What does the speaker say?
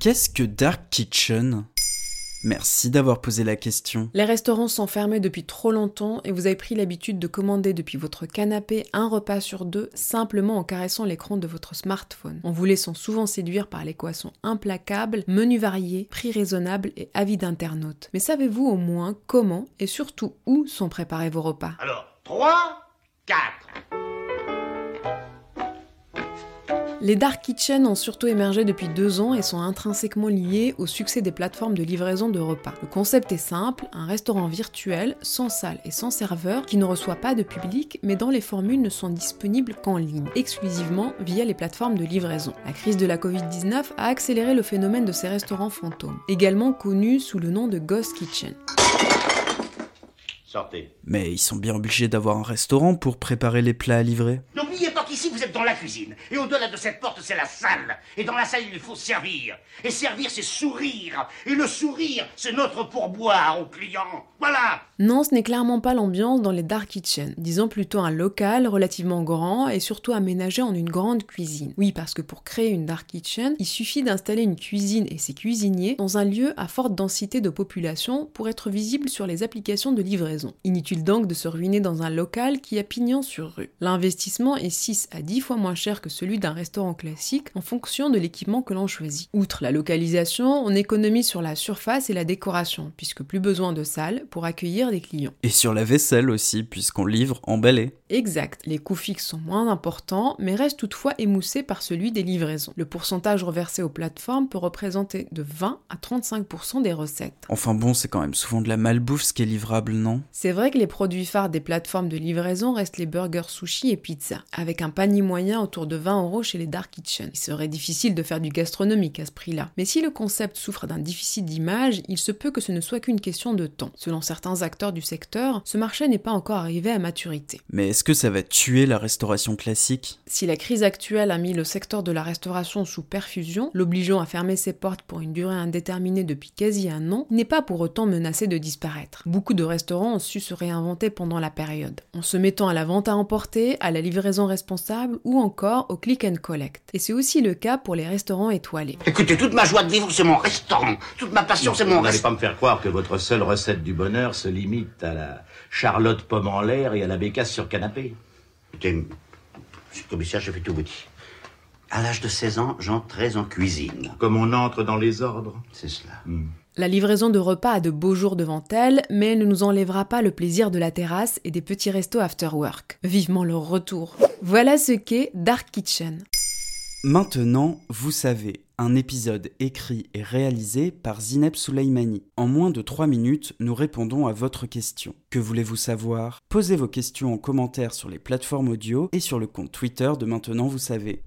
Qu'est-ce que Dark Kitchen? Merci d'avoir posé la question. Les restaurants sont fermés depuis trop longtemps et vous avez pris l'habitude de commander depuis votre canapé un repas sur deux simplement en caressant l'écran de votre smartphone, en vous laissant souvent séduire par l'équation implacable, menu varié, prix raisonnable et avis d'internautes. Mais savez-vous au moins comment et surtout où sont préparés vos repas? Alors, 3, 4. Les dark kitchens ont surtout émergé depuis deux ans et sont intrinsèquement liés au succès des plateformes de livraison de repas. Le concept est simple, un restaurant virtuel, sans salle et sans serveur, qui ne reçoit pas de public, mais dont les formules ne sont disponibles qu'en ligne, exclusivement via les plateformes de livraison. La crise de la Covid-19 a accéléré le phénomène de ces restaurants fantômes, également connus sous le nom de Ghost Kitchen. Sortez. Mais ils sont bien obligés d'avoir un restaurant pour préparer les plats à livrer. N'oubliez pas qu'ici vous êtes dans la cuisine. Et au-delà de cette porte, c'est la salle. Et dans la salle, il faut servir. Et servir, c'est sourire. Et le sourire, c'est notre pourboire aux clients. Voilà. Non, ce n'est clairement pas l'ambiance dans les dark kitchens. Disons plutôt un local relativement grand et surtout aménagé en une grande cuisine. Oui, parce que pour créer une dark kitchen, il suffit d'installer une cuisine et ses cuisiniers dans un lieu à forte densité de population pour être visible sur les applications de livraison. Inutile donc de se ruiner dans un local qui a pignon sur rue. L'investissement est 6 à 10 fois moins cher que celui d'un restaurant classique en fonction de l'équipement que l'on choisit. Outre la localisation, on économise sur la surface et la décoration, puisque plus besoin de salles pour accueillir des clients. Et sur la vaisselle aussi, puisqu'on livre emballé. Exact, les coûts fixes sont moins importants, mais restent toutefois émoussés par celui des livraisons. Le pourcentage reversé aux plateformes peut représenter de 20 à 35% des recettes. Enfin bon, c'est quand même souvent de la malbouffe ce qui est livrable, non? C'est vrai que les produits phares des plateformes de livraison restent les burgers, sushi et pizza, avec un panier moyen autour de 20 euros chez les dark kitchen. Il serait difficile de faire du gastronomique à ce prix-là. Mais si le concept souffre d'un déficit d'image, il se peut que ce ne soit qu'une question de temps. Selon certains acteurs du secteur, ce marché n'est pas encore arrivé à maturité. Mais est-ce que ça va tuer la restauration classique? Si la crise actuelle a mis le secteur de la restauration sous perfusion, l'obligeant à fermer ses portes pour une durée indéterminée depuis quasi un an, il n'est pas pour autant menacé de disparaître. Beaucoup de restaurants ont su se réinventer pendant la période, en se mettant à la vente à emporter, à la livraison responsable ou encore au click and collect. Et c'est aussi le cas pour les restaurants étoilés. Écoutez, toute ma joie de vivre, c'est mon restaurant. Toute ma passion, c'est mon Vous n'allez restaurant. pas me faire croire que votre seule recette du bonheur se limite à la Charlotte pomme en l'air et à la bécasse sur canapé. Écoutez, monsieur le commissaire, je vais tout vous dire. À l'âge de 16 ans, j'entrais en cuisine. Comme on entre dans les ordres. C'est cela. La livraison de repas a de beaux jours devant elle, mais elle ne nous enlèvera pas le plaisir de la terrasse et des petits restos after work. Vivement leur retour. Voilà ce qu'est Dark Kitchen. Maintenant, vous savez, un épisode écrit et réalisé par Zineb Souleimani. En moins de 3 minutes, nous répondons à votre question. Que voulez-vous savoir? Posez vos questions en commentaire sur les plateformes audio et sur le compte Twitter de Maintenant, vous savez.